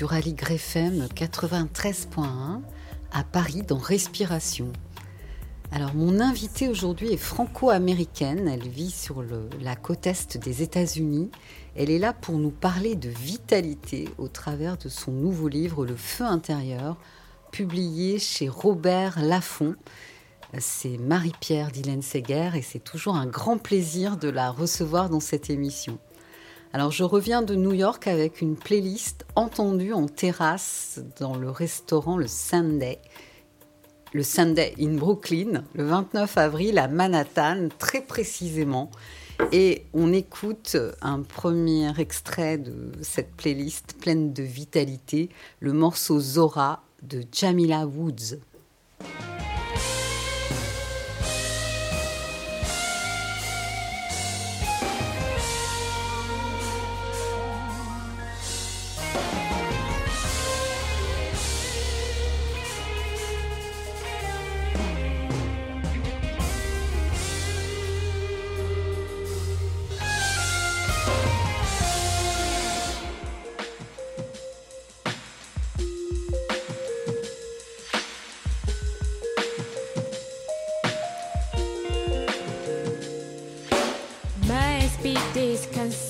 Sur Aligre FM 93.1 à Paris dans Respiration. Alors mon invitée aujourd'hui est franco-américaine, elle vit sur la côte est des États-Unis. Elle est là pour nous parler de vitalité au travers de son nouveau livre Le Feu intérieur, publié chez Robert Laffont. C'est Marie-Pierre Dylan Seger et c'est toujours un grand plaisir de la recevoir dans cette émission. Alors je reviens de New York avec une playlist entendue en terrasse dans le restaurant le Sunday. Le Sunday in Brooklyn, le 29 avril à Manhattan, très précisément. Et on écoute un premier extrait de cette playlist pleine de vitalité, le morceau Zora de Jamila Woods.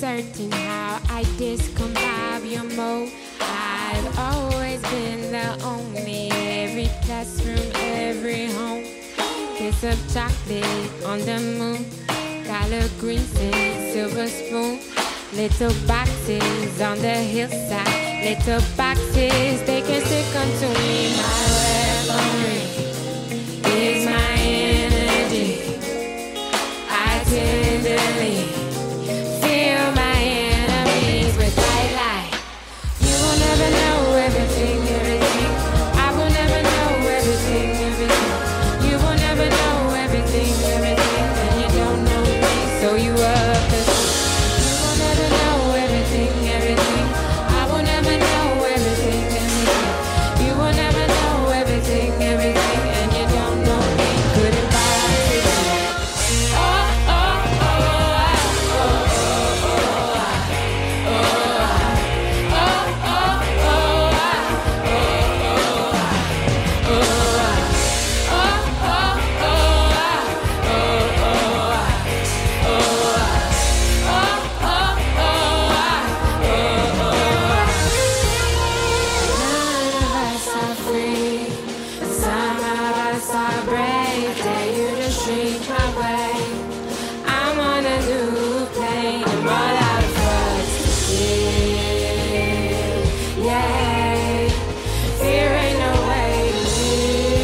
Disconcerting how I discombobulate. Your mode. I've always been the only every classroom, every home. Piece of chocolate on the moon, color green and silver spoon. Little boxes on the hillside, little boxes they can stick onto me. My weaponry is my energy. I tenderly my way. I'm on a new plane. I'm all out of fuss. Yeah, ain't no way to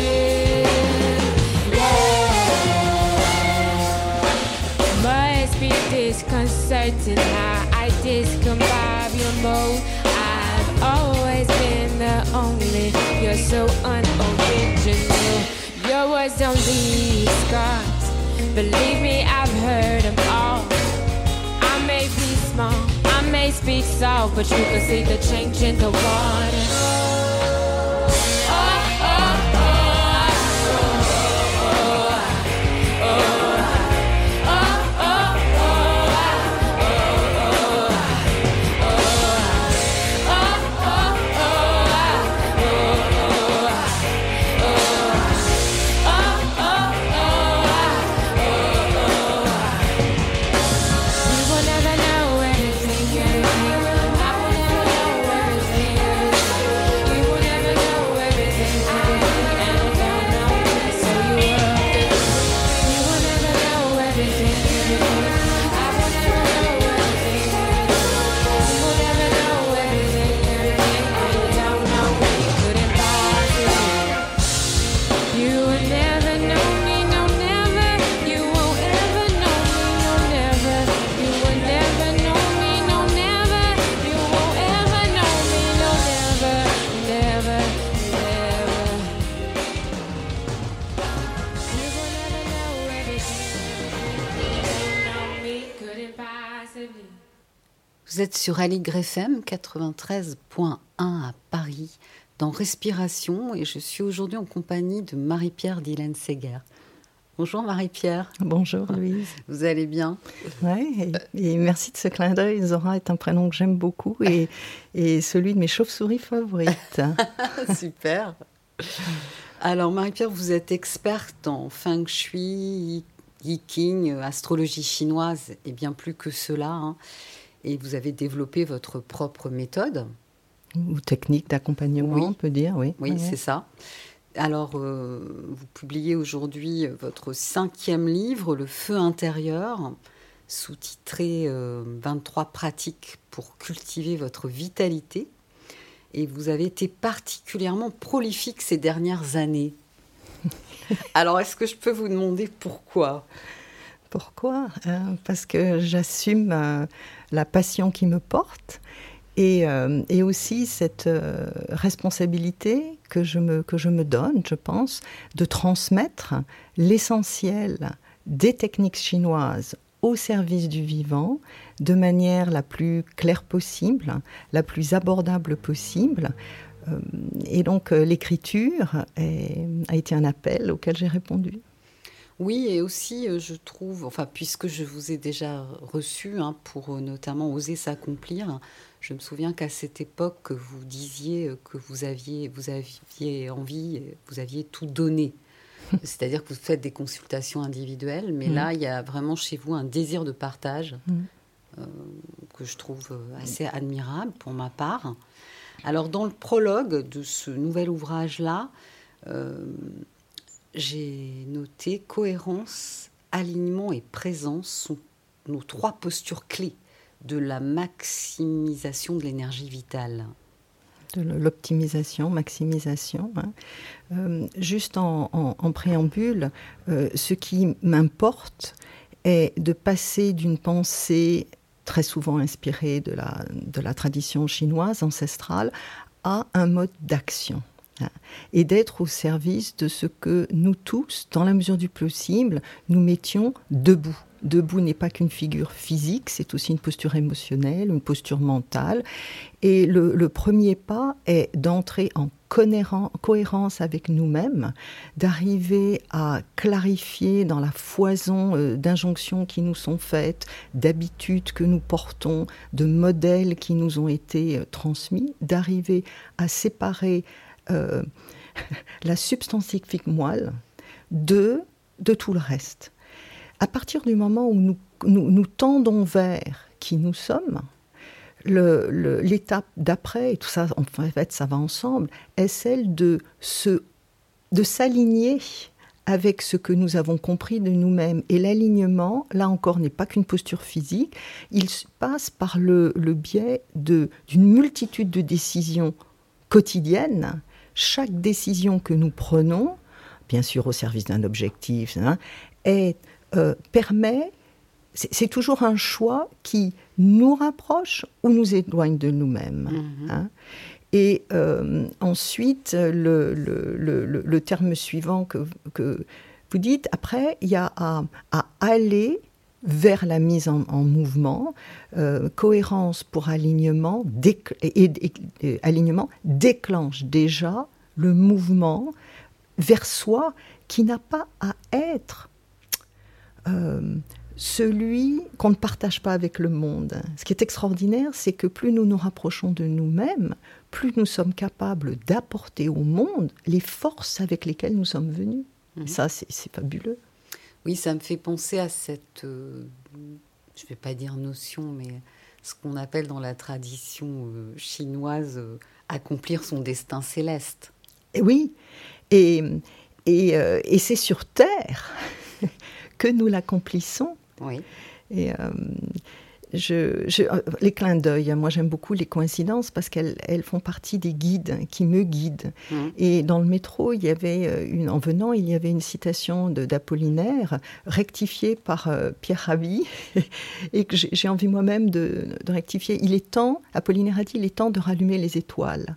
live. Yeah. Must be disconcerting how I. I've always been the only. You're so unoriginal. Don't leave scars. Believe me, I've heard them all. I may be small, I may speak soft, but you can see the change in the water. Vous êtes sur Aligre FM 93.1 à Paris, dans Respiration, et je suis aujourd'hui en compagnie de Marie-Pierre Dylan Seger. Bonjour Marie-Pierre. Bonjour Louise. Vous allez bien? Oui, et, merci de ce clin d'œil. Zora est un prénom que j'aime beaucoup et, et celui de mes chauves-souris favorites. Super. Alors Marie-Pierre, vous êtes experte en feng shui, yiking, astrologie chinoise et bien plus que cela. Hein et vous avez développé votre propre méthode. Ou technique d'accompagnement, on peut dire, oui. Oui, c'est ça. Alors, euh, vous publiez aujourd'hui votre cinquième livre, Le Feu intérieur, sous-titré 23 euh, pratiques pour cultiver votre vitalité. Et vous avez été particulièrement prolifique ces dernières années. Alors, est-ce que je peux vous demander pourquoi? Pourquoi? Euh, Parce que j'assume la passion qui me porte et, euh, et aussi cette euh, responsabilité que je, me, que je me donne, je pense, de transmettre l'essentiel des techniques chinoises au service du vivant de manière la plus claire possible, la plus abordable possible. Euh, et donc l'écriture a été un appel auquel j'ai répondu. Oui, et aussi, euh, je trouve, enfin, puisque je vous ai déjà reçu hein, pour euh, notamment oser s'accomplir, je me souviens qu'à cette époque, vous disiez euh, que vous aviez, vous aviez envie, vous aviez tout donné. C'est-à-dire que vous faites des consultations individuelles, mais là, mm. il y a vraiment chez vous un désir de partage mm. que je trouve assez admirable pour ma part. Alors, dans le prologue de ce nouvel ouvrage-là, j'ai noté cohérence, alignement et présence sont nos trois postures clés de la maximisation de l'énergie vitale. De l'optimisation, maximisation. Hein. Euh, juste en, préambule, euh, ce qui m'importe est de passer d'une pensée très souvent inspirée de la, tradition chinoise ancestrale à un mode d'action et d'être au service de ce que nous tous, dans la mesure du possible, nous mettions debout. Debout n'est pas qu'une figure physique, c'est aussi une posture émotionnelle, une posture mentale. Et le, premier pas est d'entrer en cohérence avec nous-mêmes, d'arriver à clarifier dans la foison euh, d'injonctions qui nous sont faites, d'habitudes que nous portons, de modèles qui nous ont été euh, transmis, d'arriver à séparer euh, la substantifique moelle de, de tout le reste. À partir du moment où nous, nous, tendons vers qui nous sommes, l'étape d'après, et tout ça, en fait, ça va ensemble, est celle de se, de s'aligner avec ce que nous avons compris de nous-mêmes. Et l'alignement, là encore, n'est pas qu'une posture physique, il passe par le, le biais d'une multitude de décisions quotidiennes chaque décision que nous prenons, bien sûr au service d'un objectif, hein, euh, permet, c'est toujours un choix qui nous rapproche ou nous éloigne de nous-mêmes. Mm-hmm. Hein. Et euh, ensuite, le, terme suivant que, vous dites, après, il y a à, aller vers la mise en, mouvement, euh, cohérence pour alignement, et, alignement déclenche déjà le mouvement vers soi qui n'a pas à être euh, celui qu'on ne partage pas avec le monde. Ce qui est extraordinaire, c'est que plus nous nous rapprochons de nous-mêmes, plus nous sommes capables d'apporter au monde les forces avec lesquelles nous sommes venus. Mhm. Ça, c'est fabuleux. Oui, ça me fait penser à cette, euh, je ne vais pas dire notion, mais ce qu'on appelle dans la tradition euh, chinoise euh, accomplir son destin céleste. Et oui, et, et, et c'est sur Terre que nous l'accomplissons. Oui. Et je, euh, les clins d'œil, moi j'aime beaucoup les coïncidences parce qu'elles elles font partie des guides qui me guident. Mmh. Et dans le métro, il y avait euh, une, en venant, il y avait une citation d'Apollinaire rectifiée par euh, Pierre Rabhi et que j'ai envie moi-même de, rectifier. Il est temps, Apollinaire a dit, il est temps de rallumer les étoiles.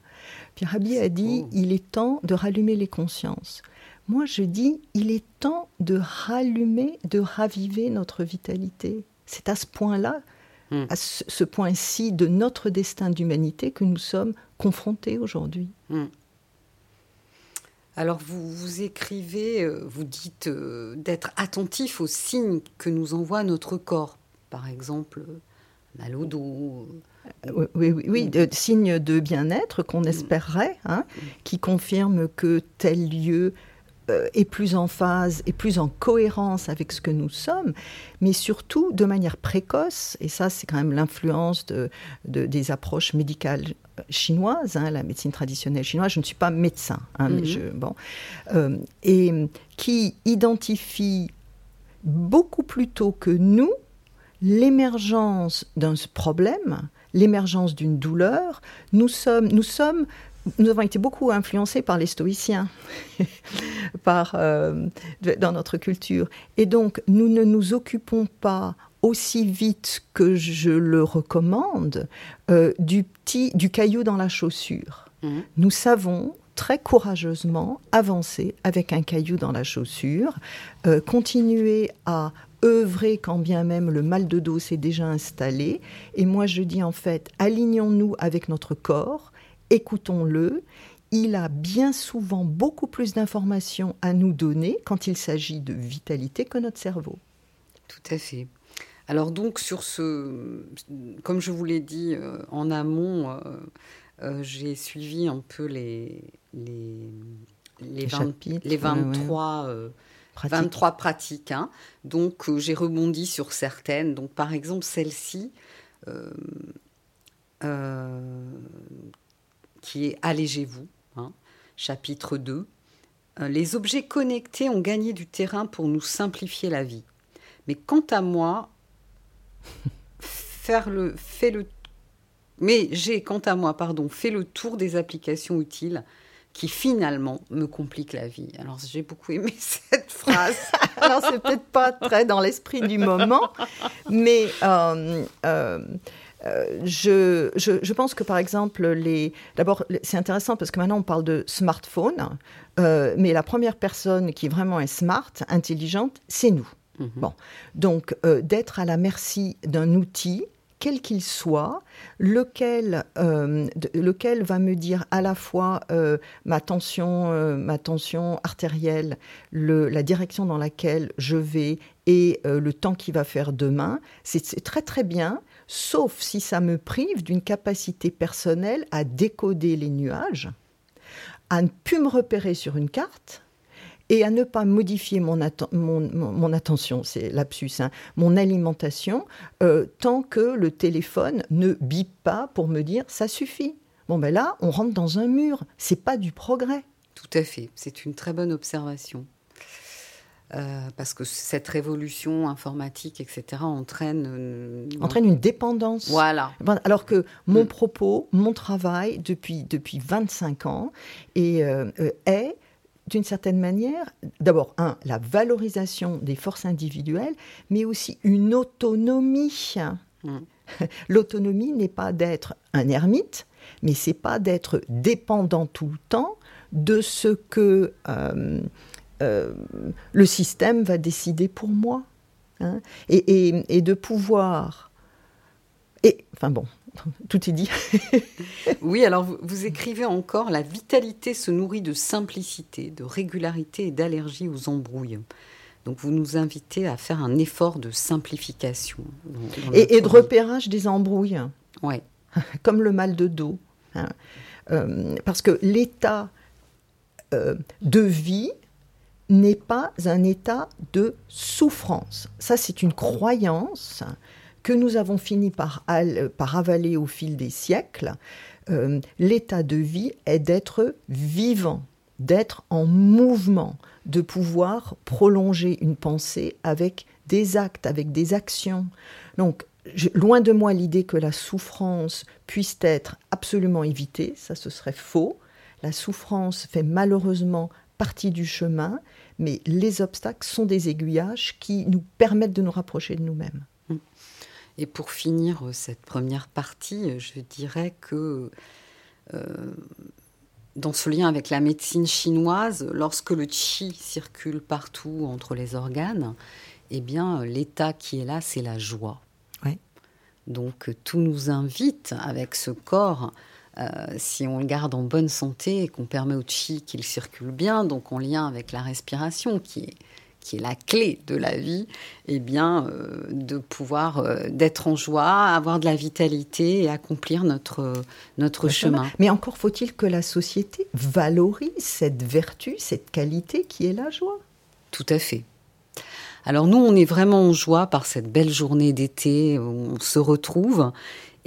Pierre Rabhi a dit, il est temps de rallumer les consciences. Moi, je dis, il est temps de rallumer, de raviver notre vitalité. C'est à ce point-là Mm. à ce, ce point-ci de notre destin d'humanité que nous sommes confrontés aujourd'hui. Alors vous, vous écrivez, euh, vous dites euh, d'être attentif aux signes que nous envoie notre corps. Par exemple, mal au dos. Oui, oui, oui, oui, de- signe de bien-être qu'on espérerait, hein, qui confirme que tel lieu euh, est plus en phase, est plus en cohérence avec ce que nous sommes, mais surtout de manière précoce, et ça c'est quand même l'influence de, de- des approches médicales chinoises, hein, la médecine traditionnelle chinoise, je ne suis pas médecin, hein, mais Mhm. je, bon, euh, et qui identifie beaucoup plus tôt que nous l'émergence d'un problème, l'émergence d'une douleur. Nous sommes, nous sommes, nous avons été beaucoup influencés par les stoïciens, par euh, dans notre culture, et donc nous ne nous occupons pas aussi vite que je le recommande euh, du petit, du caillou dans la chaussure. Mhm. Nous savons très courageusement avancer avec un caillou dans la chaussure, euh, continuer à œuvrer quand bien même le mal de dos s'est déjà installé. Et moi, je dis en fait, alignons-nous avec notre corps, écoutons-le. Il a bien souvent beaucoup plus d'informations à nous donner quand il s'agit de vitalité que notre cerveau. Tout à fait. Alors donc sur ce, comme je vous l'ai dit euh, en amont, euh, euh, j'ai suivi un peu les les les, Les 20 chapitres, les ouais, ouais. 23 euh, Pratique. 23 pratiques. hein. Donc euh, j'ai rebondi sur certaines. Donc par exemple celle-ci, euh, euh, qui est Allégez-vous, hein, chapitre 2. Euh, Les objets connectés ont gagné du terrain pour nous simplifier la vie. Mais quant à moi, faire le, fait le, mais j'ai quant à moi, pardon, fait le tour des applications utiles qui finalement me compliquent la vie. Alors j'ai beaucoup aimé cette phrase. Alors, c'est peut-être pas très dans l'esprit du moment, mais euh, euh, euh, je, je, je pense que, par exemple, les... d'abord, c'est intéressant parce que maintenant, on parle de smartphone, euh, mais la première personne qui vraiment est smart, intelligente, c'est nous. Mhm. Bon, donc euh, d'être à la merci d'un outil, quel qu'il soit, lequel, euh, de- lequel va me dire à la fois euh, ma tension, euh, ma tension artérielle, le- la direction dans laquelle je vais et le temps qu'il va faire demain, c'est très très bien, sauf si ça me prive d'une capacité personnelle à décoder les nuages, à ne plus me repérer sur une carte et à ne pas modifier mon, atten- mon, mon- mon attention, c'est lapsus, hein, mon alimentation, euh, tant que le téléphone ne bip pas pour me dire ça suffit. Bon ben là, on rentre dans un mur, c'est pas du progrès. Tout à fait, c'est une très bonne observation. Euh, parce que cette révolution informatique, etc., entraîne... euh, Entraîne une dépendance. Voilà. Alors que mon Mm. propos, mon travail depuis, depuis 25 ans et, euh, euh, est, d'une certaine manière, d'abord, un, la valorisation des forces individuelles, mais aussi une autonomie. Mm. L'autonomie n'est pas d'être un ermite, mais c'est pas d'être dépendant tout le temps de ce que euh, euh, le système va décider pour moi. hein. et, et- et de pouvoir. Et, enfin bon, tout est dit. Oui, alors vous, vous écrivez encore La vitalité se nourrit de simplicité, de régularité et d'allergie aux embrouilles. Donc vous nous invitez à faire un effort de simplification. dans- dans Et, et de repérage des embrouilles, Ouais. comme le mal de dos. hein. Euh, parce que l'état euh, de vie n'est pas un état de souffrance. Ça, c'est une croyance que nous avons fini par, al- par avaler au fil des siècles. Euh, l'état de vie est d'être vivant, d'être en mouvement, de pouvoir prolonger une pensée avec des actes, avec des actions. Donc, loin de moi l'idée que la souffrance puisse être absolument évitée, ça ce serait faux. La souffrance fait malheureusement partie du chemin, mais les obstacles sont des aiguillages qui nous permettent de nous rapprocher de nous-mêmes. Et pour finir euh, cette première partie, euh, je dirais que euh, dans ce lien avec la médecine chinoise, lorsque le qi circule partout entre les organes, eh bien, l'état qui est là, c'est la joie. Ouais. Donc tout nous invite avec ce corps, euh, si on le garde en bonne santé et qu'on permet au chi qu'il circule bien, donc en lien avec la respiration qui est, qui est la clé de la vie, eh bien euh, de pouvoir euh, d'être en joie, avoir de la vitalité et accomplir notre, notre chemin. Mais encore faut-il que la société valorise cette vertu, cette qualité qui est la joie. Tout à fait. Alors nous, on est vraiment en joie par cette belle journée d'été où on se retrouve.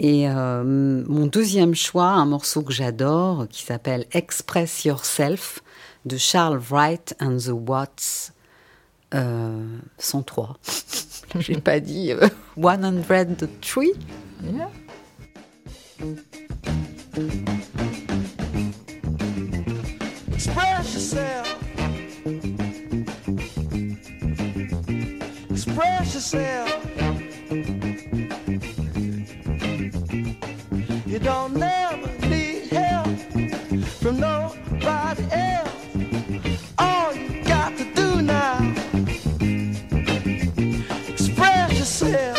Et euh, mon deuxième choix, un morceau que j'adore, qui s'appelle Express Yourself de Charles Wright and the Watts. Euh, 103. J'ai pas dit euh, 103. Yeah. Express yourself. Express yourself. You don't never need help from nobody else. All you got to do now, express yourself.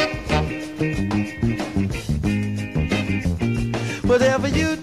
Whatever you do,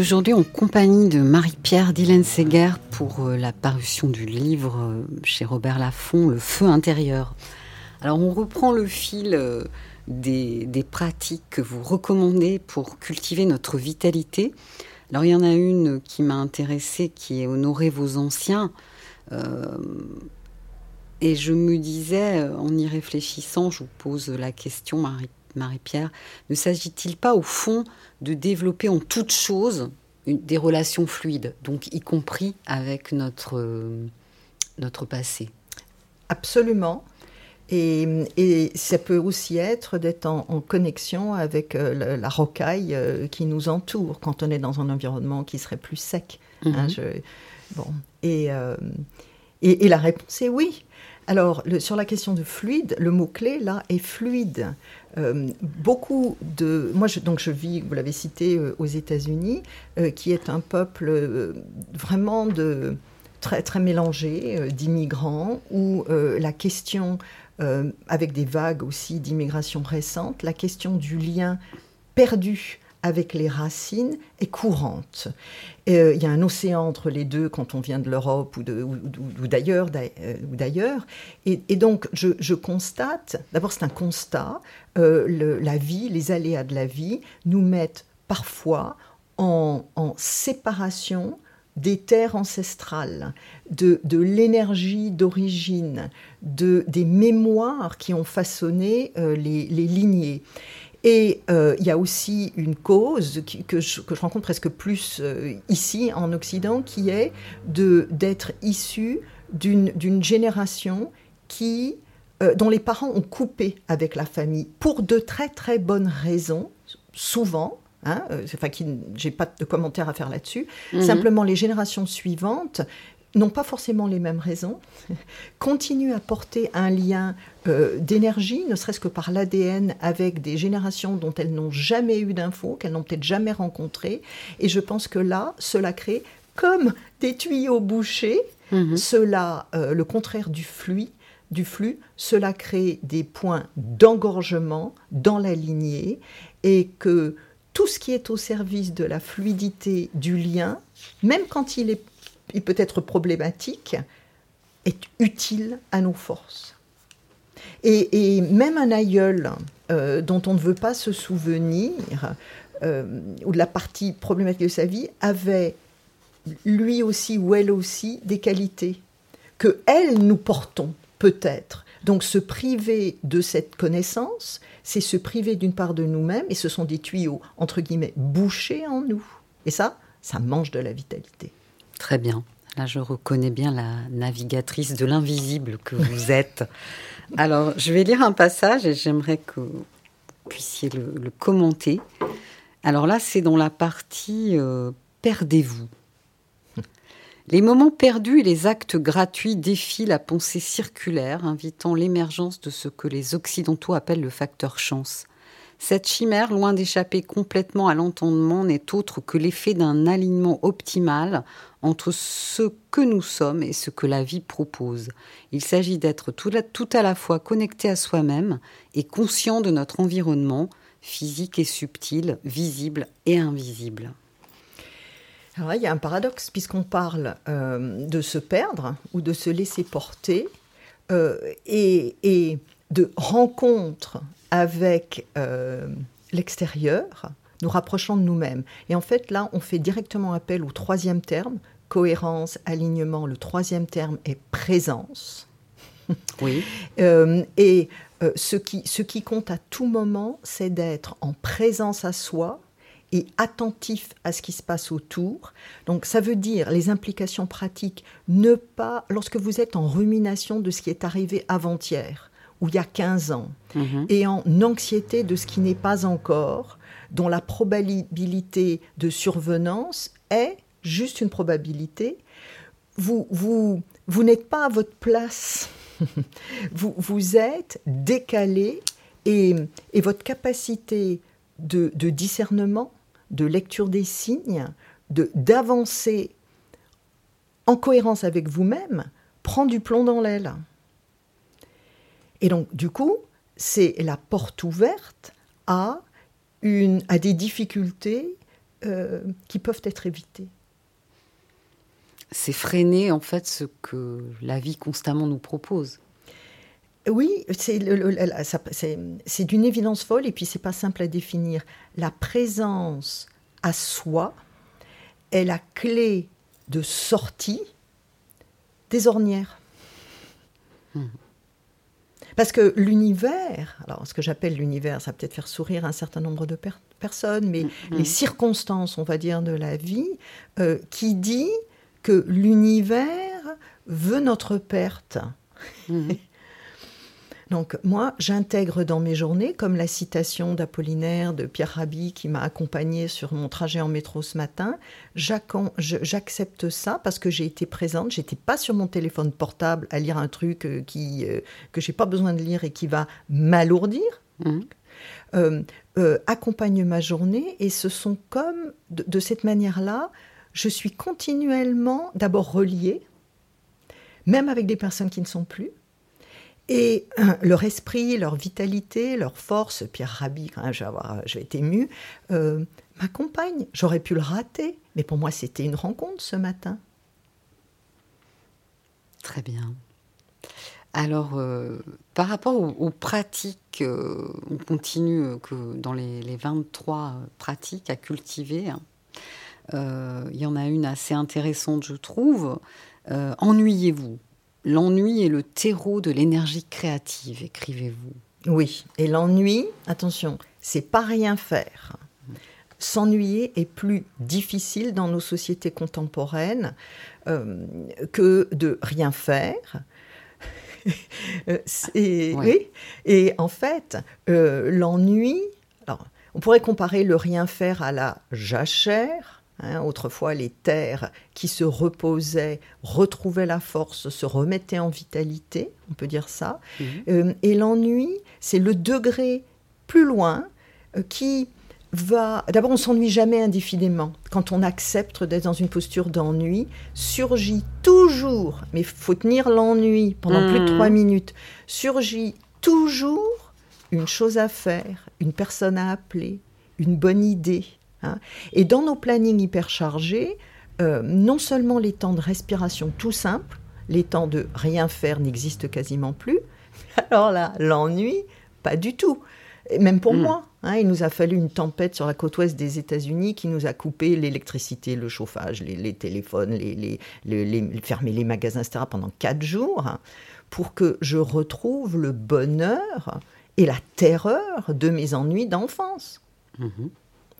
aujourd'hui en compagnie de Marie-Pierre Dylan Seger pour euh, la parution du livre euh, chez Robert Laffont, Le feu intérieur. Alors on reprend le fil euh, des, pratiques que vous recommandez pour cultiver notre vitalité. Alors il y en a une qui m'a intéressée, qui est honorer vos anciens. Et je me disais, en y réfléchissant, je vous pose la question, Marie- Marie-Pierre, ne s'agit-il pas au fond de développer en toute chose une- des relations fluides, donc y compris avec notre, euh, notre passé? Absolument. Et, et ça peut aussi être d'être en, en connexion avec euh, la, la rocaille euh, qui nous entoure quand on est dans un environnement qui serait plus sec. hein, Mhm. je- bon. et, euh, et, et la réponse est oui. Alors, sur la question de fluide, le mot-clé, là, est fluide. Euh, beaucoup de... Moi, je, donc, je vis, vous l'avez cité, euh, aux États-Unis, euh, qui est un peuple vraiment très, très mélangé d'immigrants, où la question, avec des vagues aussi d'immigration récente, la question du lien perdu avec les racines est courante. Euh, Il y a un océan entre les deux quand on vient de l'Europe ou, d'ailleurs. euh, ou d'ailleurs. Et, donc, je, constate, d'abord c'est un constat, euh, la vie, les aléas de la vie nous mettent parfois en, séparation des terres ancestrales, de, l'énergie d'origine, de, des mémoires qui ont façonné les lignées. Et euh, il y a aussi une cause qui- que, je, que je rencontre presque plus euh, ici en Occident, qui est d'être issu d'une d'une génération qui, euh, dont les parents ont coupé avec la famille pour de très très bonnes raisons, souvent. Hein, enfin, j'ai pas de commentaires à faire là-dessus. Mhm. Simplement, les générations suivantes n'ont pas forcément les mêmes raisons, continuent à porter un lien euh, d'énergie, ne serait-ce que par l'ADN, avec des générations dont elles n'ont jamais eu d'infos, qu'elles n'ont peut-être jamais rencontrées. Et je pense que là, cela crée comme des tuyaux bouchés, Mhm. cela, euh, le contraire du flux, du flux, cela crée des points d'engorgement dans la lignée et que tout ce qui est au service de la fluidité du lien, même quand il, est, il peut être problématique, est utile à nos forces. Et, même un aïeul euh, dont on ne veut pas se souvenir, euh, ou de la partie problématique de sa vie, avait lui aussi ou elle aussi des qualités que elles nous portons peut-être. Donc se priver de cette connaissance, c'est se priver d'une part de nous-mêmes et ce sont des tuyaux entre guillemets bouchés en nous. Et ça, ça mange de la vitalité. Très bien. Là, je reconnais bien la navigatrice de l'invisible que vous êtes. Alors, je vais lire un passage et j'aimerais que vous puissiez le, le commenter. Alors là, c'est dans la partie euh, Perdez-vous. Les moments perdus et les actes gratuits défient la pensée circulaire, invitant l'émergence de ce que les Occidentaux appellent le facteur chance. Cette chimère, loin d'échapper complètement à l'entendement, n'est autre que l'effet d'un alignement optimal entre ce que nous sommes et ce que la vie propose. Il s'agit d'être tout, à la fois connecté à soi-même et conscient de notre environnement, physique et subtil, visible et invisible. Alors là, il y a un paradoxe, puisqu'on parle euh, de se perdre ou de se laisser porter, euh, et, et de rencontre avec euh, l'extérieur, nous rapprochant de nous-mêmes. Et en fait, là, on fait directement appel au troisième terme, cohérence, alignement. Le troisième terme est présence. Oui. Euh, et euh, ce, qui, ce qui compte à tout moment, c'est d'être en présence à soi et attentif à ce qui se passe autour. Donc ça veut dire les implications pratiques, ne pas, lorsque vous êtes en rumination de ce qui est arrivé avant-hier, ou il y a 15 ans, Mhm. et en anxiété de ce qui n'est pas encore, dont la probabilité de survenance est juste une probabilité, vous, vous, vous n'êtes pas à votre place. vous, vous êtes décalé et, et votre capacité de, de discernement, de lecture des signes, de, d'avancer en cohérence avec vous-même, prend du plomb dans l'aile. Et donc, du coup, c'est la porte ouverte à, une, à des difficultés euh, qui peuvent être évitées. C'est freiner en fait ce que la vie constamment nous propose. Oui, c'est d'une évidence folle et puis c'est pas simple à définir. La présence à soi est la clé de sortie des ornières. Parce que l'univers, alors ce que j'appelle l'univers, ça va peut-être faire sourire un certain nombre de per- personnes, mais les circonstances, on va dire, de la vie, euh, qui dit que l'univers veut notre perte. Donc moi, j'intègre dans mes journées, comme la citation d'Apollinaire de Pierre Rabhi qui m'a accompagnée sur mon trajet en métro ce matin, j'accepte ça parce que j'ai été présente, j'étais pas sur mon téléphone portable à lire un truc euh, qui, euh, que j'ai pas besoin de lire et qui va m'alourdir. Mhm. Euh, euh, accompagne ma journée et ce sont comme, de, de cette manière-là, je suis continuellement d'abord reliée, même avec des personnes qui ne sont plus, et euh, leur esprit, leur vitalité, leur force, Pierre Rabhi, quand même, je vais, euh, m'accompagne. J'aurais pu le rater, mais pour moi, c'était une rencontre ce matin. Très bien. Alors, euh, par rapport aux, pratiques, euh, on continue que dans les, les 23 pratiques à cultiver, hein, il y en a une assez intéressante, je trouve. Ennuyez-vous. L'ennui est le terreau de l'énergie créative, écrivez-vous. Oui, et l'ennui, attention, c'est pas rien faire. S'ennuyer est plus difficile dans nos sociétés contemporaines euh, que de rien faire. Euh, Ouais. oui. Et en fait, euh, l'ennui, on pourrait comparer le rien faire à la jachère. Hein, autrefois, les terres qui se reposaient retrouvaient la force, se remettaient en vitalité, on peut dire ça. Euh, et l'ennui, c'est le degré plus loin euh, qui va... D'abord, on s'ennuie jamais indéfiniment. Quand on accepte d'être dans une posture d'ennui, surgit toujours, mais il faut tenir l'ennui pendant plus de Mhm. trois minutes, surgit toujours une chose à faire, une personne à appeler, une bonne idée. Hein. Et dans nos plannings hyper chargés, euh, non seulement les temps de respiration tout simples, les temps de rien faire n'existent quasiment plus. Alors là, l'ennui, pas du tout. Et même pour Mm. moi, hein, il nous a fallu une tempête sur la côte ouest des États-Unis qui nous a coupé l'électricité, le chauffage, les, les téléphones, les, les, fermé les magasins, etc. pendant quatre jours hein, pour que je retrouve le bonheur et la terreur de mes ennuis d'enfance. Mhm.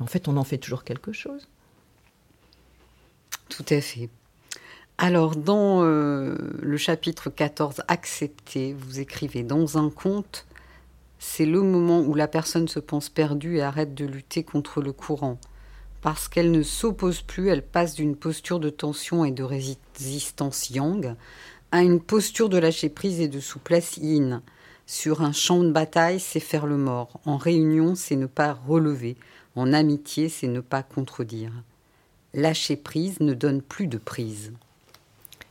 En fait, on en fait toujours quelque chose. Tout à fait. Alors, dans euh, le chapitre 14, Accepter, vous écrivez Dans un conte, c'est le moment où la personne se pense perdue et arrête de lutter contre le courant. Parce qu'elle ne s'oppose plus, elle passe d'une posture de tension et de résistance yang à une posture de lâcher prise et de souplesse yin. Sur un champ de bataille, c'est faire le mort. En réunion, c'est ne pas relever. En amitié, c'est ne pas contredire. Lâcher prise ne donne plus de prise.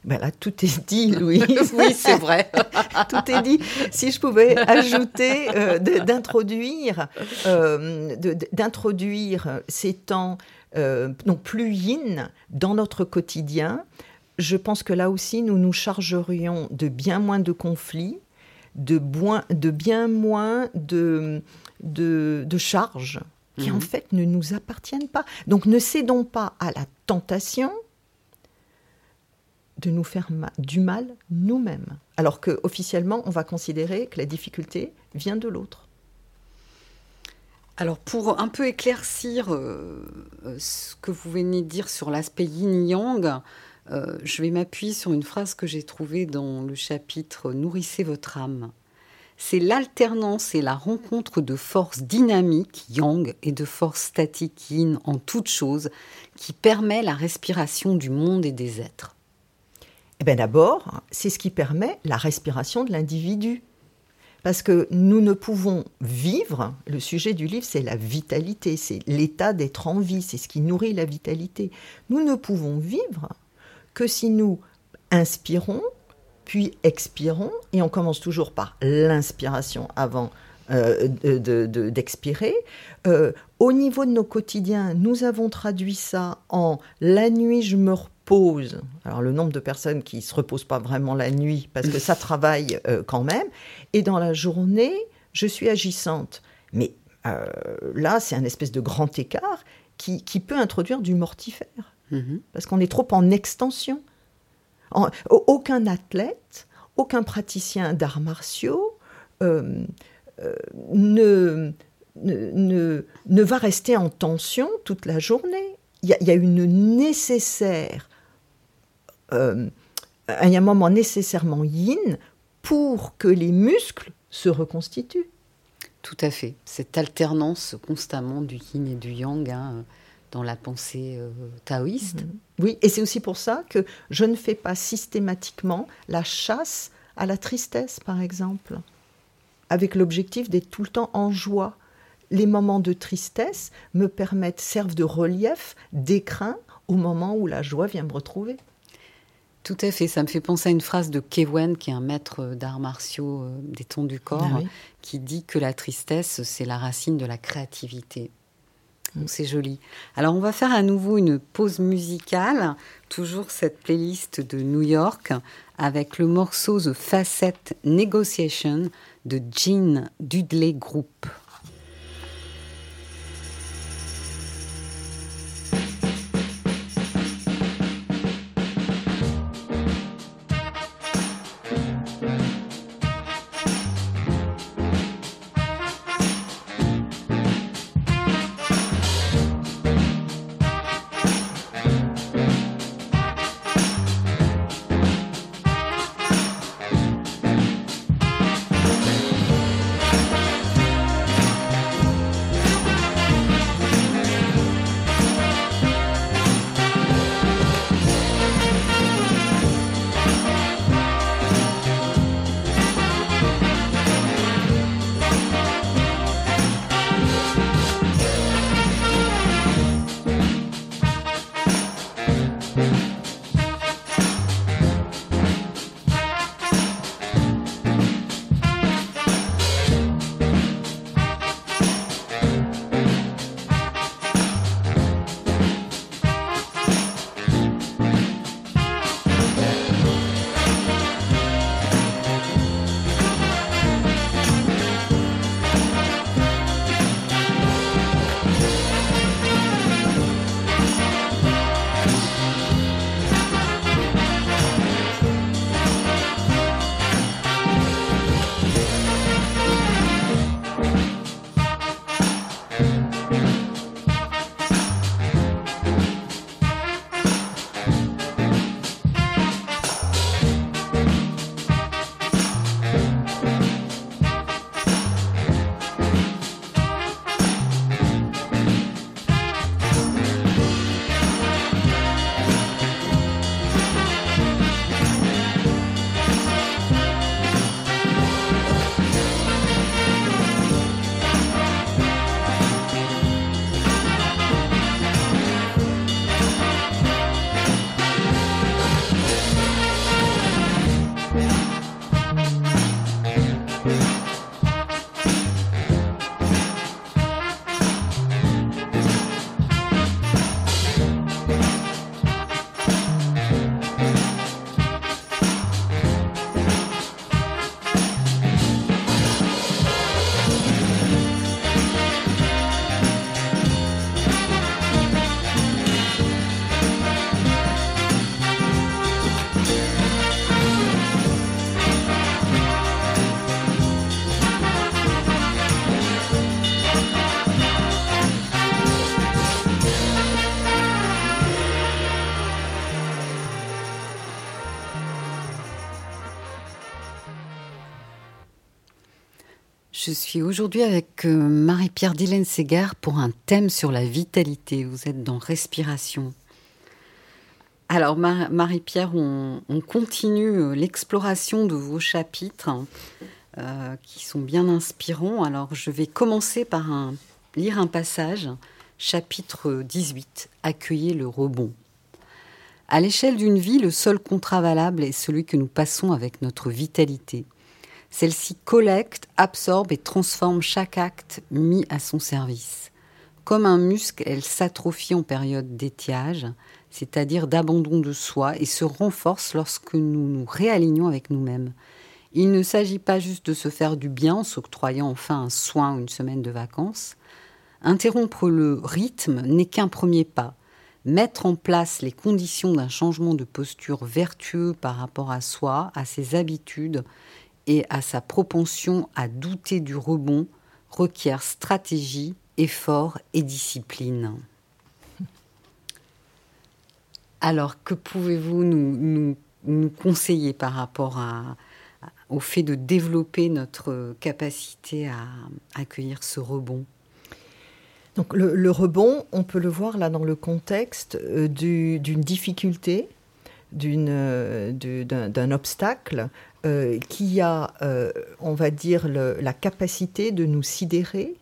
Ben là, tout est dit, Louis. oui, c'est vrai. tout est dit. Si je pouvais ajouter, euh, d'introduire, euh, d'introduire ces temps euh, donc plus yin dans notre quotidien, je pense que là aussi, nous nous chargerions de bien moins de conflits, de, bien moins de, de, de charges qui en Mhm. fait ne nous appartiennent pas. Donc ne cédons pas à la tentation de nous faire ma- du mal nous-mêmes. Alors que officiellement, on va considérer que la difficulté vient de l'autre. Alors, pour un peu éclaircir euh, ce que vous venez de dire sur l'aspect yin-yang, euh, je vais m'appuyer sur une phrase que j'ai trouvée dans le chapitre Nourrissez votre âme. C'est l'alternance et la rencontre de forces dynamiques yang et de forces statiques yin en toute chose qui permet la respiration du monde et des êtres. Eh bien d'abord, c'est ce qui permet la respiration de l'individu. Parce que nous ne pouvons vivre, le sujet du livre, c'est la vitalité, c'est l'état d'être en vie, c'est ce qui nourrit la vitalité. Nous ne pouvons vivre que si nous inspirons, puis expirons, et on commence toujours par l'inspiration avant euh, de- de- de- d'expirer. Euh, au niveau de nos quotidiens, nous avons traduit ça en la nuit, je me repose. Alors le nombre de personnes qui se reposent pas vraiment la nuit parce que ça travaille euh, quand même. Et dans la journée, je suis agissante. Mais là, c'est un espèce de grand écart qui, qui peut introduire du mortifère Mhm. parce qu'on est trop en extension. Aucun athlète, aucun praticien d'arts martiaux, euh, euh, ne, ne, ne, va rester en tension toute la journée. Il y a, il y a une nécessaire, euh, il y a un moment nécessairement yin pour que les muscles se reconstituent. Tout à fait. Cette alternance constamment du yin et du yang hein, dans la pensée euh, taoïste. Mhm. Oui, et c'est aussi pour ça que je ne fais pas systématiquement la chasse à la tristesse, par exemple, avec l'objectif d'être tout le temps en joie. Les moments de tristesse me permettent, servent de relief, d'écrin au moment où la joie vient me retrouver. Tout à fait, ça me fait penser à une phrase de Kewen, qui est un maître d'arts martiaux euh, des tons du corps, Ah oui. qui dit que la tristesse, c'est la racine de la créativité. C'est joli. Alors on va faire à nouveau une pause musicale, toujours cette playlist de New York, avec le morceau The Facet Negotiation de Jean Dudley Group. Suis aujourd'hui avec euh, Marie-Pierre Dylan Segar pour un thème sur la vitalité. Vous êtes dans Respiration. Alors, Mar- Marie-Pierre, on, on continue euh, l'exploration de vos chapitres euh, qui sont bien inspirants. Alors, je vais commencer par lire un passage, chapitre 18, Accueillir le rebond. À l'échelle d'une vie, le seul contrat valable est celui que nous passons avec notre vitalité. Celle-ci collecte, absorbe et transforme chaque acte mis à son service. Comme un muscle, elle s'atrophie en période d'étiage, c'est-à-dire d'abandon de soi, et se renforce lorsque nous nous réalignons avec nous-mêmes. Il ne s'agit pas juste de se faire du bien en s'octroyant enfin un soin ou une semaine de vacances. Interrompre le rythme n'est qu'un premier pas. Mettre en place les conditions d'un changement de posture vertueux par rapport à soi, à ses habitudes, et à sa propension à douter du rebond requiert stratégie, effort et discipline. Alors, que pouvez-vous nous, conseiller par rapport au fait de développer notre capacité à accueillir ce rebond? Donc le, rebond, on peut le voir là dans le contexte euh, du- d'une difficulté, euh, du- d'un, d'un obstacle euh, qui a, euh, on va dire, la capacité de nous sidérer,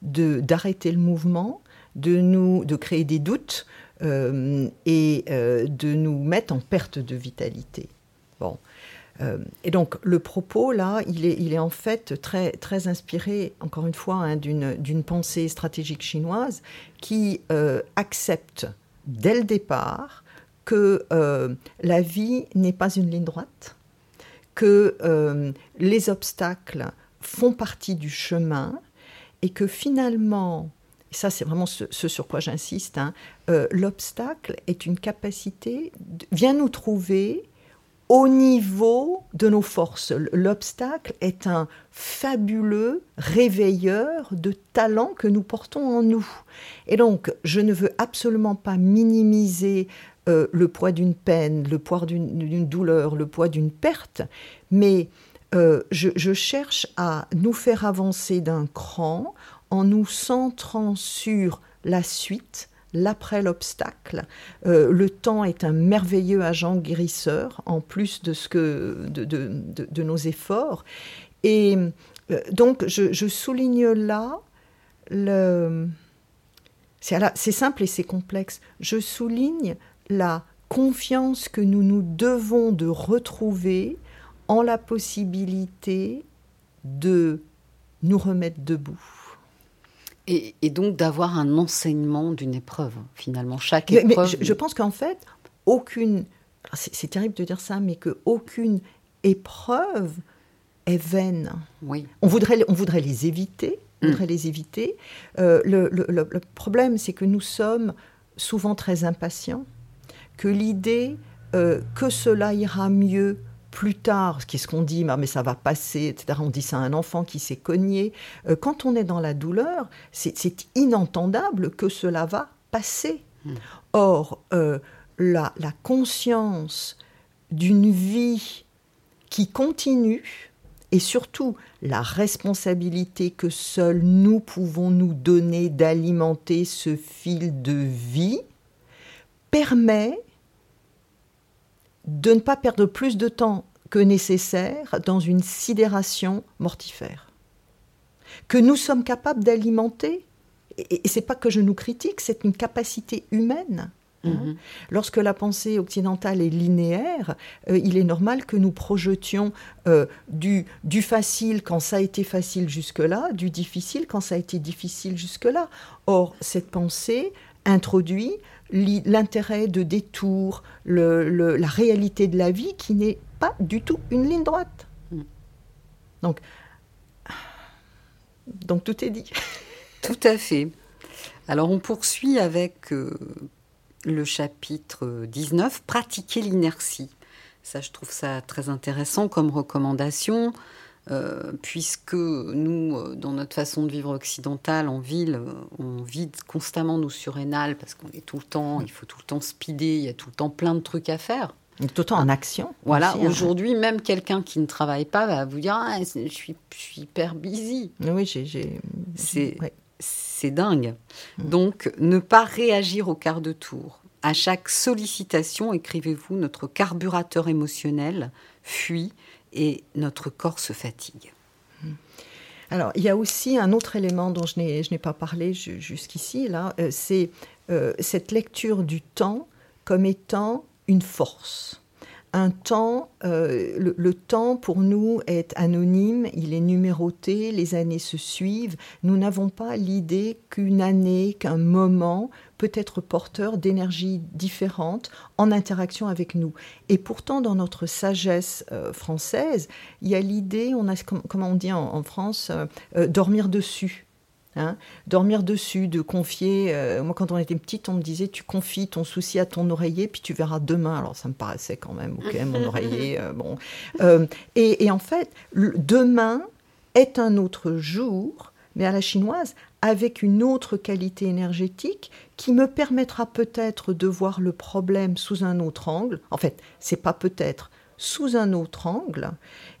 de, d'arrêter le mouvement, de, nous, de créer des doutes euh, et de nous mettre en perte de vitalité. Bon. Et donc le propos là, il est, il est en fait très, très inspiré, encore une fois, hein, d'une, pensée stratégique chinoise qui accepte dès le départ que la vie n'est pas une ligne droite, que euh, les obstacles font partie du chemin et que finalement, ça c'est vraiment ce, sur quoi j'insiste, hein, euh, l'obstacle est une capacité, vient nous trouver au niveau de nos forces. L'obstacle est un fabuleux réveilleur de talents que nous portons en nous. Et donc, je ne veux absolument pas minimiser euh, le poids d'une peine, le poids d'une douleur, le poids d'une perte, mais euh, je, cherche à nous faire avancer d'un cran en nous centrant sur la suite, l'après l'obstacle. Euh, le temps est un merveilleux agent guérisseur, en plus de, ce que, de, nos efforts. Et donc, je, souligne là le... C'est simple et c'est complexe. Je souligne la confiance que nous nous devons de retrouver en la possibilité de nous remettre debout. et, et donc d'avoir un enseignement d'une épreuve, finalement. Chaque Mais, mais épreuve. je, je pense qu'en fait, aucune. C'est terrible de dire ça, mais que aucune épreuve est vaine. Oui. On voudrait, on voudrait les éviter. On Mm. voudrait les éviter. Euh, le, le- le- le problème, c'est que nous sommes souvent très impatients, que l'idée euh, que cela ira mieux plus tard, qu'est-ce qu'on dit, mais ça va passer, etc. On dit ça à un enfant qui s'est cogné. Euh, quand on est dans la douleur, c'est inentendable que cela va passer. Or, euh, la, la conscience d'une vie qui continue et surtout la responsabilité que seuls nous pouvons nous donner d'alimenter ce fil de vie permet de ne pas perdre plus de temps que nécessaire dans une sidération mortifère. Que nous sommes capables d'alimenter, et, c'est pas que je nous critique, c'est une capacité humaine. hein. Mhm. Lorsque la pensée occidentale est linéaire, euh, il est normal que nous projetions euh, du, du facile quand ça a été facile jusque-là, du difficile quand ça a été difficile jusque-là. Or, cette pensée introduit li- l'intérêt de détour, le- le- la réalité de la vie qui n'est pas du tout une ligne droite. Mm. Donc, donc tout est dit. Tout à fait. Alors on poursuit avec euh, le chapitre 19, pratiquer l'inertie. Ça, je trouve ça très intéressant comme recommandation, euh, puisque nous, euh, dans notre façon de vivre occidentale, en ville, euh, on vide constamment nos surrénales parce qu'on est tout le temps, il faut tout le temps speeder, il y a tout le temps plein de trucs à faire. Tout le temps en action. Voilà, hein. aujourd'hui, même quelqu'un qui ne travaille pas va vous dire ah, je, suis, je suis hyper busy. Oui, j'ai. C'est- ouais. C'est dingue. Donc, ne pas réagir au quart de tour. À chaque sollicitation, écrivez-vous, notre carburateur émotionnel fuit et notre corps se fatigue. Alors, il y a aussi un autre élément dont je n'ai, pas parlé ju- jusqu'ici, là, euh, c'est euh, cette lecture du temps comme étant une force. Un temps, euh, le temps pour nous est anonyme, il est numéroté, les années se suivent. Nous n'avons pas l'idée qu'une année, qu'un moment peut être porteur d'énergies différentes en interaction avec nous. Et pourtant, dans notre sagesse euh, française, il y a l'idée, on a, com- comment on dit en, en France, euh, euh, dormir dessus. Hein, dormir dessus, de confier. euh, moi, quand on était petite, on me disait tu confies ton souci à ton oreiller, puis tu verras demain. Alors, ça me paraissait quand même, ok, mon oreiller, euh, bon. Euh, et, et en fait, le- demain est un autre jour, mais à la chinoise, avec une autre qualité énergétique qui me permettra peut-être de voir le problème sous un autre angle. En fait, c'est pas peut-être, sous un autre angle.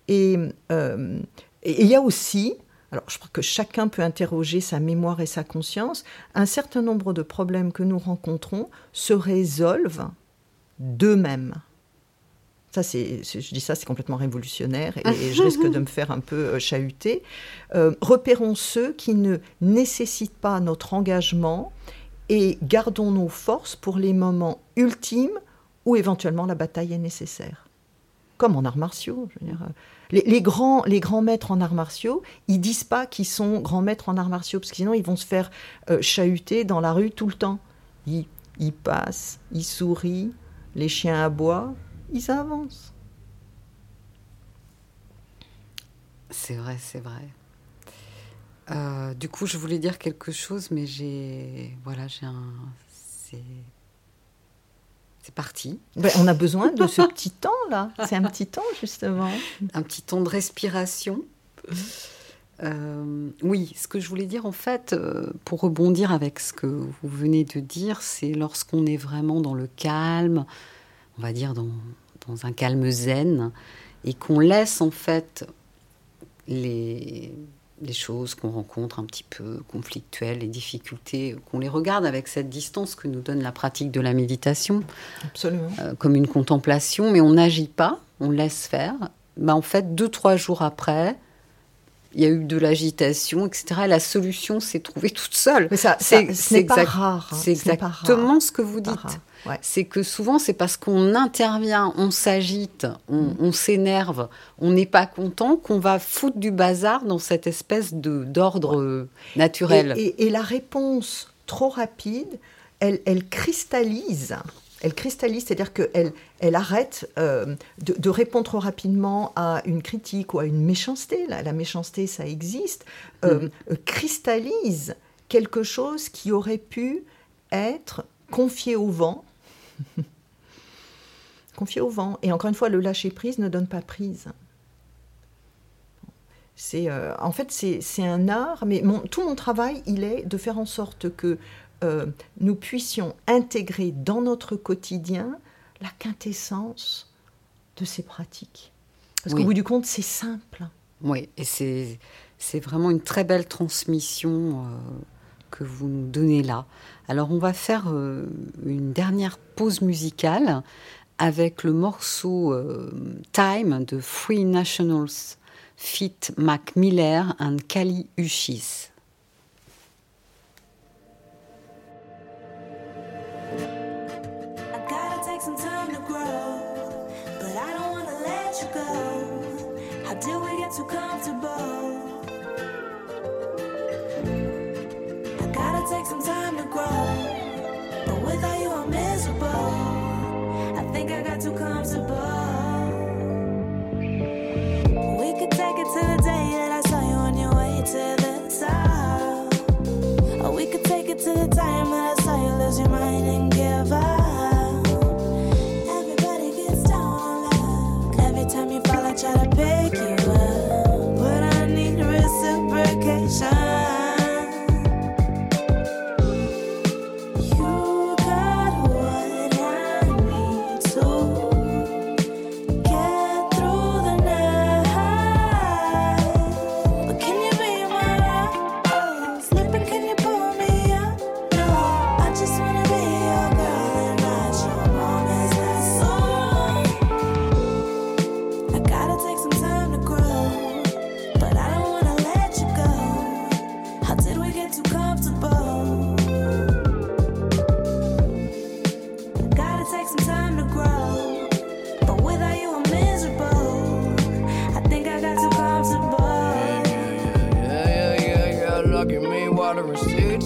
Et euh, et il y a aussi, alors je crois que chacun peut interroger sa mémoire et sa conscience, un certain nombre de problèmes que nous rencontrons se résolvent d'eux-mêmes. Ça, c'est, je dis ça, c'est complètement révolutionnaire et, et je risque de me faire un peu euh, chahuter. Euh, repérons ceux qui ne nécessitent pas notre engagement et gardons nos forces pour les moments ultimes où éventuellement la bataille est nécessaire. Comme en arts martiaux. Je veux dire, euh, les, les grands, les grands maîtres en arts martiaux, ils disent pas qu'ils sont grands maîtres en arts martiaux, parce que sinon ils vont se faire euh, chahuter dans la rue tout le temps. Ils, ils passent, ils sourient, les chiens aboient, ils avancent. C'est vrai, c'est vrai. Euh, du coup, je voulais dire quelque chose, mais j'ai. Voilà, j'ai un. C'est. C'est parti. Ben, on a besoin de ce petit temps là. C'est un petit temps justement. Un petit temps de respiration. Euh, oui, ce que je voulais dire en fait, euh, pour rebondir avec ce que vous venez de dire, c'est lorsqu'on est vraiment dans le calme, on va dire dans, dans un calme zen, et qu'on laisse en fait les, les choses qu'on rencontre un petit peu conflictuelles, les difficultés, qu'on les regarde avec cette distance que nous donne la pratique de la méditation, Absolument. euh, comme une contemplation, mais on n'agit pas, on laisse faire. Bah, en fait, deux, trois jours après, il y a eu de l'agitation, etc. Et la solution s'est trouvée toute seule. Mais ça, ce n'est pas rare. hein. C'est Ce exactement ce que vous dites. Ouais. C'est que souvent, c'est parce qu'on intervient, on s'agite, on, on s'énerve, on n'est pas content, qu'on va foutre du bazar dans cette espèce de d'ordre euh, naturel. Et, et- et la réponse trop rapide, elle, elle cristallise. Elle cristallise, c'est-à-dire qu'elle elle arrête euh, de, de répondre trop rapidement à une critique ou à une méchanceté. La, la méchanceté, ça existe. euh, euh, cristallise quelque chose qui aurait pu être confié au vent. confié au vent. Et encore une fois, le lâcher-prise ne donne pas prise. C'est, euh, en fait, c'est c'est un art, mais mon- tout mon travail, il est de faire en sorte que euh, nous puissions intégrer dans notre quotidien la quintessence de ces pratiques. Parce Oui. qu'au bout du compte, c'est simple. Oui, et c'est c'est vraiment une très belle transmission euh, que vous nous donnez là. Alors on va faire euh, une dernière pause musicale avec le morceau Time de Free Nationals Fit Mac Miller and Kali Uchis. Too comfortable? I gotta take some time to grow, but without you I'm miserable. I think I got too comfortable. We could take it to the day that I saw you on your way to the top. Or we could take it to the time that I saw you lose your mind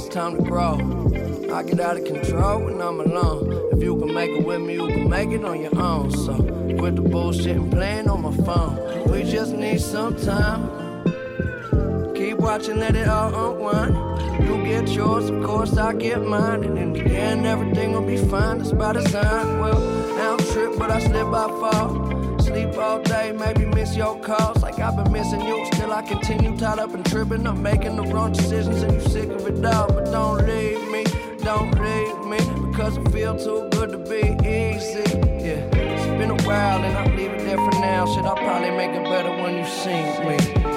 it's time to grow. I get out of control when I'm alone. If you can make it with me, you can make it on your own. So quit the bullshit and playing on my phone. We just need some time. Keep watching, let it all unwind. You get yours, of course I get mine. And in the end, everything will be fine. That's by design. Well, now I'm tripped, but I slip, I fall. All day, maybe miss your calls. Like I've been missing you. Still, I continue tied up and tripping. I'm making the wrong decisions, and you sick of it all. But don't leave me, don't leave me. Because it feel too good to be easy. Yeah, it's been a while, and I'll leave it there for now. Shit, I'll probably make it better when you see me.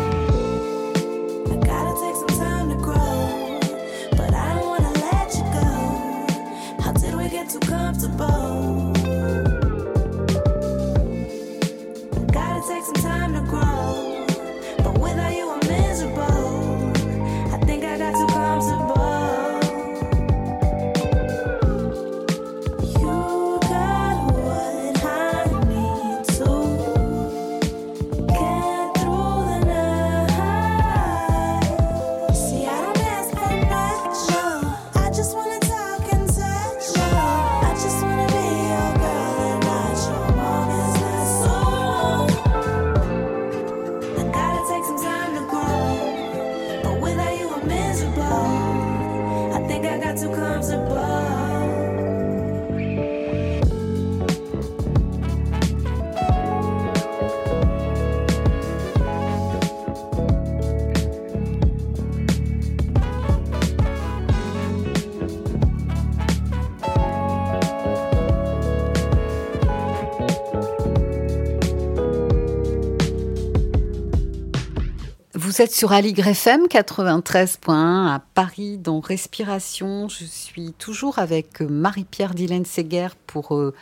Êtes sur Aligre FM 93.1 à Paris dans Respiration. Je suis toujours avec Marie-Pierre Dylan Seguer pour euh,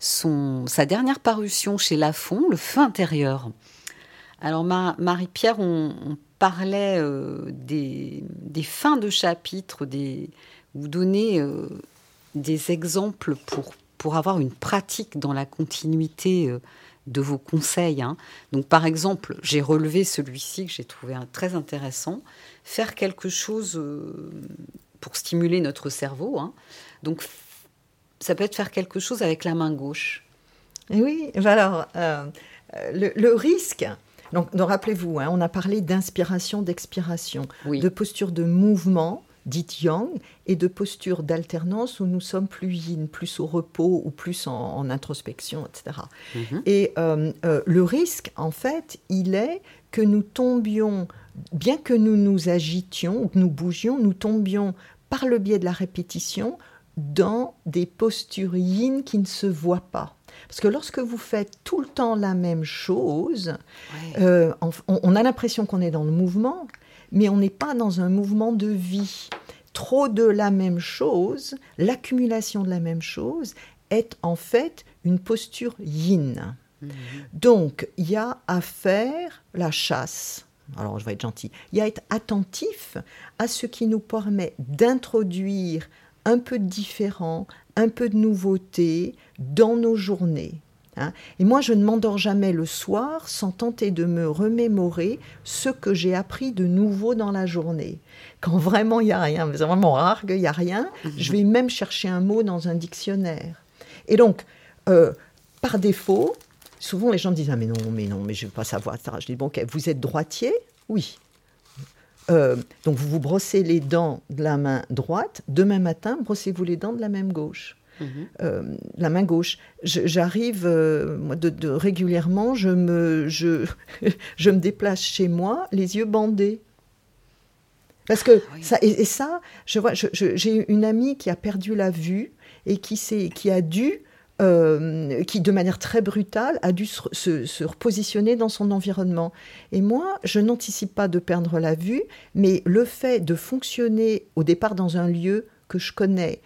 son, sa dernière parution chez Lafon, Le Feu intérieur. Alors Ma- Marie-Pierre, on, parlait euh, des, des fins de chapitre, des, vous donnez euh, des exemples pour, pour avoir une pratique dans la continuité euh, de vos conseils. hein. Donc, par exemple, j'ai relevé celui-ci que j'ai trouvé très intéressant. Faire quelque chose euh, pour stimuler notre cerveau. hein. Donc, ça peut être faire quelque chose avec la main gauche. Oui, ben alors, euh, le, le risque, donc, donc rappelez-vous, hein, on a parlé d'inspiration, d'expiration, Oui. de posture de mouvement, dite yang, et de posture d'alternance où nous sommes plus yin, plus au repos ou plus en, en introspection, etc. Mhm. Et euh, euh, le risque, en fait, il est que nous tombions, bien que nous nous agitions, ou que nous bougions, nous tombions par le biais de la répétition dans des postures yin qui ne se voient pas. Parce que lorsque vous faites tout le temps la même chose, Ouais. euh, on, on a l'impression qu'on est dans le mouvement, mais on n'est pas dans un mouvement de vie. Trop de la même chose, l'accumulation de la même chose, est en fait une posture yin. Donc, il y a à faire la chasse. Alors, je vais être gentil. Il y a à être attentif à ce qui nous permet d'introduire un peu de différent, un peu de nouveauté dans nos journées. Hein. Et moi, je ne m'endors jamais le soir sans tenter de me remémorer ce que j'ai appris de nouveau dans la journée. Quand vraiment il n'y a rien, c'est vraiment rare qu'il n'y a rien, je vais même chercher un mot dans un dictionnaire. Et donc, euh, par défaut, souvent les gens disent Ah, mais non, mais non, mais je ne veux pas savoir. etc. Je dis Bon, vous êtes droitier? Oui. Euh, donc, vous vous brossez les dents de la main droite. Demain matin, brossez-vous les dents de la même gauche. Euh, la main gauche. J'arrive euh, de, de- régulièrement, je me, je, je me déplace chez moi, les yeux bandés. Parce que oui. ça, et, et ça, je vois, j'ai une amie qui a perdu la vue et qui, qui a dû, euh, qui de manière très brutale, a dû se, se- se repositionner dans son environnement. Et moi, je n'anticipe pas de perdre la vue, mais le fait de fonctionner au départ dans un lieu que je connais,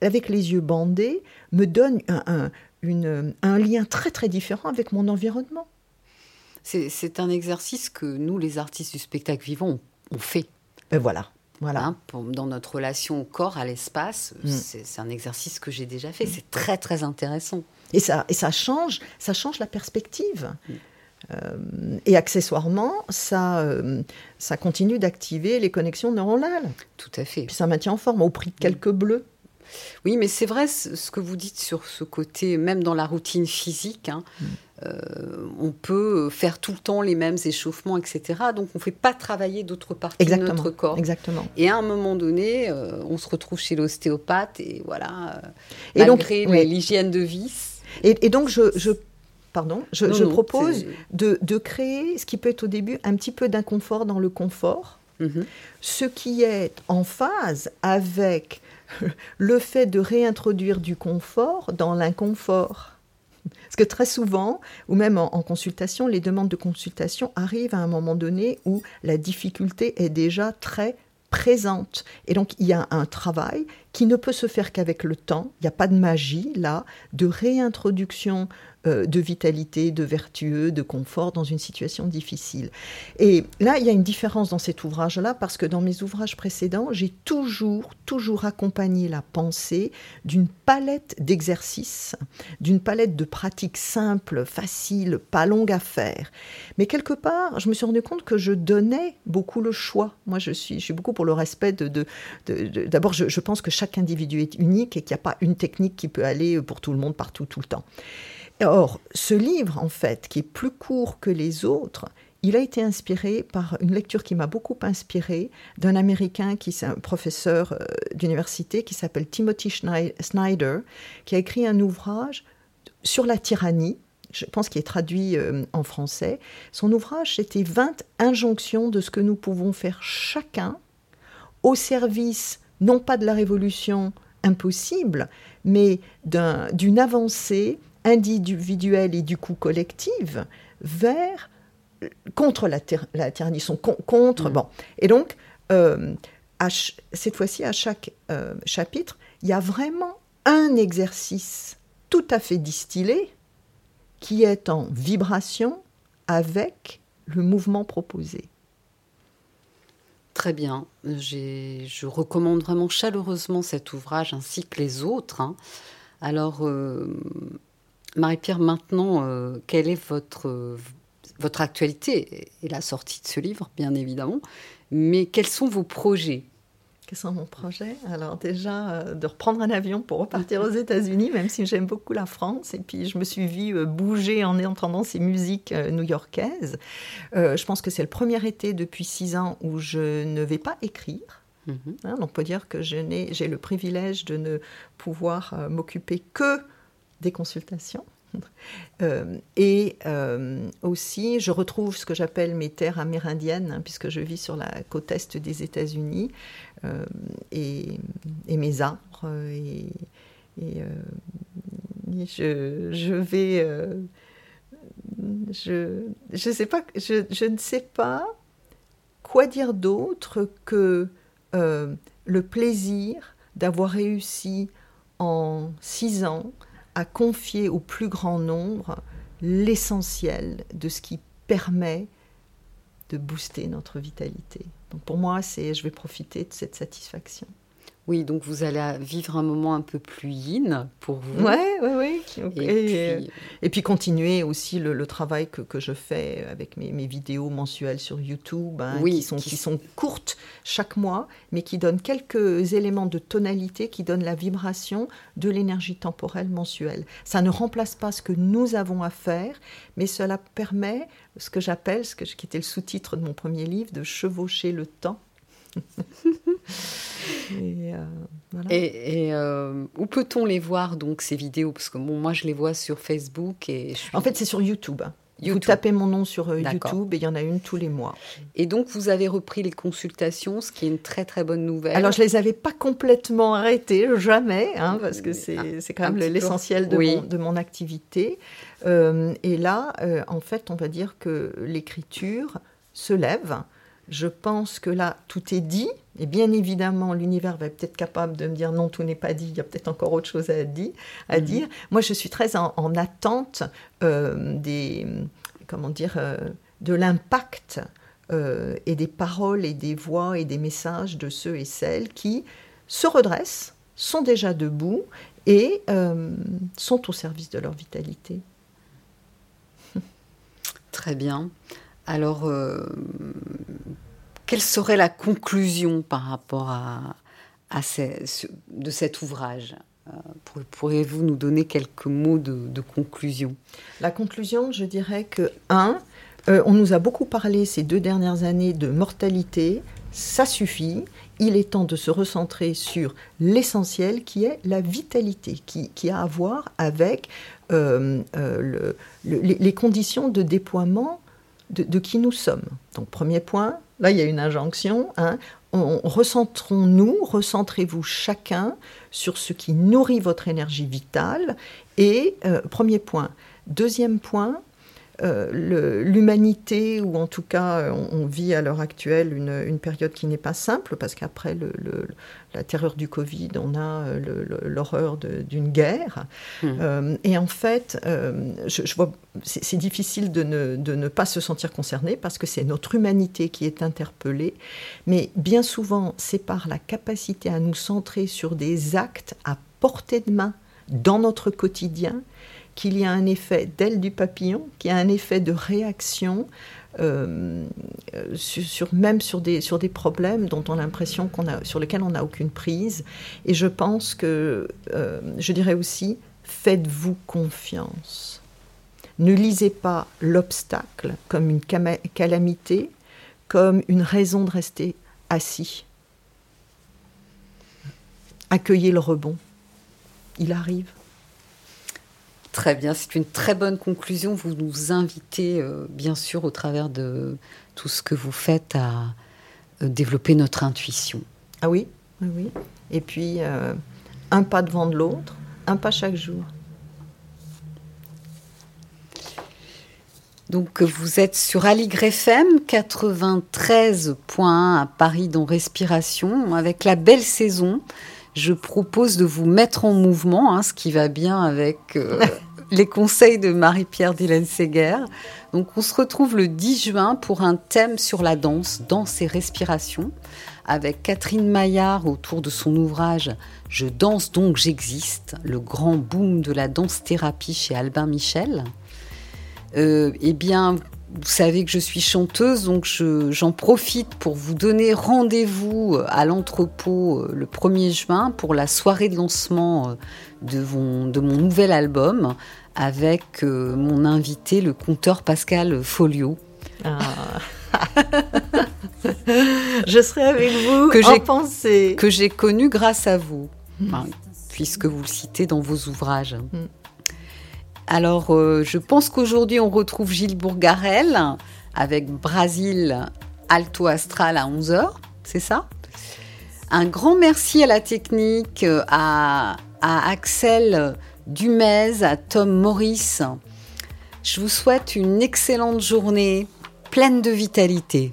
avec les yeux bandés, me donne un, un- une- un lien très très différent avec mon environnement. C'est un exercice que nous, les artistes du spectacle vivant, on, on fait. Et voilà, voilà. hein, pour- dans notre relation au corps, à l'espace. Mm. C'est un exercice que j'ai déjà fait. C'est très, très intéressant. Et ça, et ça change, ça change la perspective. Euh, et accessoirement, ça, euh, ça continue d'activer les connexions neuronales. Tout à fait. Puis ça maintient en forme au prix de quelques bleus. Oui, mais c'est vrai ce que vous dites sur ce côté, même dans la routine physique, hein, Mm. euh, on peut faire tout le temps les mêmes échauffements, etc. Donc on ne fait pas travailler d'autres parties Exactement. de notre corps. Exactement. Et à un moment donné, euh, on se retrouve chez l'ostéopathe et voilà, euh, Et donc, malgré ouais. l'hygiène de vie. Et, et donc, je, je- pardon, je, Non, je non, propose de, de créer ce qui peut être au début un petit peu d'inconfort dans le confort, Mhm. ce qui est en phase avec le fait de réintroduire du confort dans l'inconfort. Parce que très souvent, ou même en, en consultation, les demandes de consultation arrivent à un moment donné où la difficulté est déjà très présente. Et donc, il y a un travail qui ne peut se faire qu'avec le temps. Il n'y a pas de magie là, de réintroduction euh, de vitalité, de vertueux, de confort dans une situation difficile. Et là, il y a une différence dans cet ouvrage-là parce que dans mes ouvrages précédents, j'ai toujours, toujours accompagné la pensée d'une palette d'exercices, d'une palette de pratiques simples, faciles, pas longues à faire. Mais quelque part, je me suis rendu compte que je donnais beaucoup le choix. Moi, je suis, je suis beaucoup pour le respect de. D'abord, je pense que chaque individu est unique et qu'il n'y a pas une technique qui peut aller pour tout le monde, partout, tout le temps. Or, ce livre, en fait, qui est plus court que les autres, il a été inspiré par une lecture qui m'a beaucoup inspiré d'un Américain qui est un professeur euh, d'université qui s'appelle Timothy Snyder, qui a écrit un ouvrage sur la tyrannie. Je pense qu'il est traduit euh, en français. Son ouvrage, c'était 20 injonctions de ce que nous pouvons faire chacun au service, non pas de la révolution impossible, mais d'un- d'une avancée individuelle et du coup collective vers contre la, tyr- la con- contre. Mm. Bon, et donc euh, à cette fois-ci à chaque euh, chapitre, il y a vraiment un exercice tout à fait distillé qui est en vibration avec le mouvement proposé. Très bien. J'ai- Je recommande vraiment chaleureusement cet ouvrage ainsi que les autres. hein. Alors, euh, Marie-Pierre, maintenant, euh, quelle est votre, euh, votre actualité et la sortie de ce livre, bien évidemment, mais quels sont vos projets? Quels sont mon projet Alors déjà, euh, de reprendre un avion pour repartir aux États-Unis, même si j'aime beaucoup la France. Et puis, je me suis vue euh, bouger en entendant ces musiques euh, new-yorkaises. Je pense que c'est le premier été depuis six ans où je ne vais pas écrire. Mhm. Hein, on peut dire que j'ai le privilège de ne pouvoir m'occuper que des consultations. Euh, et euh, aussi, je retrouve ce que j'appelle mes terres amérindiennes, hein, puisque je vis sur la côte est des États-Unis, euh, et, mes arbres. Et, je, vais. je, sais pas, je, je ne sais pas quoi dire d'autre que le plaisir d'avoir réussi en six ans à confier au plus grand nombre l'essentiel de ce qui permet de booster notre vitalité. Donc pour moi, c'est je vais profiter de cette satisfaction. Oui, donc vous allez vivre un moment un peu plus yin pour vous. Ouais, ouais, ouais. Et, Et, puis, et puis continuer aussi le, le travail que, que je fais avec mes, mes vidéos mensuelles sur YouTube, hein, Oui, qui, sont, qui- qui sont courtes chaque mois, mais qui donnent quelques éléments de tonalité, qui donnent la vibration de l'énergie temporelle mensuelle. Ça ne remplace pas ce que nous avons à faire, mais cela permet ce que j'appelle, ce que, qui était le sous-titre de mon premier livre, de chevaucher le temps. et, euh, voilà. Et, et, euh, où peut-on les voir donc ces vidéos? Parce que bon, moi je les vois sur Facebook et je suis- En fait, c'est sur YouTube. Vous tapez mon nom sur euh. YouTube et il y en a une tous les mois. et donc vous avez repris les consultations, ce qui est une très très bonne nouvelle. Alors, je les avais pas complètement arrêtées, jamais, hein, parce que c'est c'est quand même l'essentiel de, Oui. mon, de mon activité. Euh, et là, euh, en fait, on va dire que l'écriture se lève. Je pense que là, tout est dit. Et bien évidemment, l'univers va être peut-être capable de me dire non, tout n'est pas dit. Il y a peut-être encore autre chose à, dire. à Mhm. dire. Moi, je suis très en, en attente euh, des, comment dire, euh, de l'impact euh, et des paroles et des voix et des messages de ceux et celles qui se redressent, sont déjà debout et sont au service de leur vitalité. Très bien. Alors, euh, quelle serait la conclusion par rapport à, ce- de cet ouvrage? Euh, pour- Pourriez-vous nous donner quelques mots de, conclusion? La conclusion, je dirais que, un, euh, on nous a beaucoup parlé ces deux dernières années de mortalité, ça suffit, il est temps de se recentrer sur l'essentiel qui est la vitalité, qui, a à voir avec le- le- les, les conditions de déploiement de, qui nous sommes. Donc premier point, là il y a une injonction, hein, on, recentrons-nous, recentrez-vous chacun sur ce qui nourrit votre énergie vitale. Et euh, premier point. Deuxième point, euh, l'humanité, ou en tout cas euh, on, on vit à l'heure actuelle une, une période qui n'est pas simple, parce qu'après le- le- la terreur du Covid, on a euh, l'horreur d'une guerre. Euh, et en fait, euh, je, je vois, c'est c'est difficile de ne, de ne pas se sentir concerné, parce que c'est notre humanité qui est interpellée. Mais bien souvent, c'est par la capacité à nous centrer sur des actes à portée de main dans notre quotidien qu'il y a un effet d'aile du papillon, qu'il y a un effet de réaction, euh, même sur des, problèmes dont on a l'impression qu'on a, sur lesquels on n'a aucune prise. Et je pense que, euh, je dirais aussi, faites-vous confiance. Ne lisez pas l'obstacle comme une calamité, comme une raison de rester assis. Accueillez le rebond. Il arrive. Très bien, c'est une très bonne conclusion. Vous nous invitez, euh, bien sûr, au travers de tout ce que vous faites, à euh, développer notre intuition. Ah oui, oui, oui. Et puis, euh, un pas devant de l'autre, un pas chaque jour. Donc, vous êtes sur Aligre FM 93.1 à Paris dans Respiration. Avec la belle saison, je propose de vous mettre en mouvement, hein, ce qui va bien avec euh, les conseils de Marie-Pierre Dylan Seger. Donc, on se retrouve le 10 juin pour un thème sur la danse, danse et respiration, avec Catherine Maillard autour de son ouvrage Je danse donc j'existe, le grand boom de la danse-thérapie chez Albin Michel. Euh, eh bien, vous savez que je suis chanteuse, donc je- j'en profite pour vous donner rendez-vous à l'entrepôt euh, le 1er juin pour la soirée de lancement euh, de mon, de mon nouvel album avec euh, mon invité, le conteur Pascal Folio. Ah. Je serai avec vous Que en j'ai- pensée. que j'ai connu grâce à vous, hein, puisque vous le citez dans vos ouvrages. Alors, euh, je pense qu'aujourd'hui, on retrouve Gilles Bourgarel avec Brasil Alto Astral à 11h, c'est ça? Un grand merci à la technique, à, à Axel Dumez, à Tom Maurice. Je vous souhaite une excellente journée pleine de vitalité.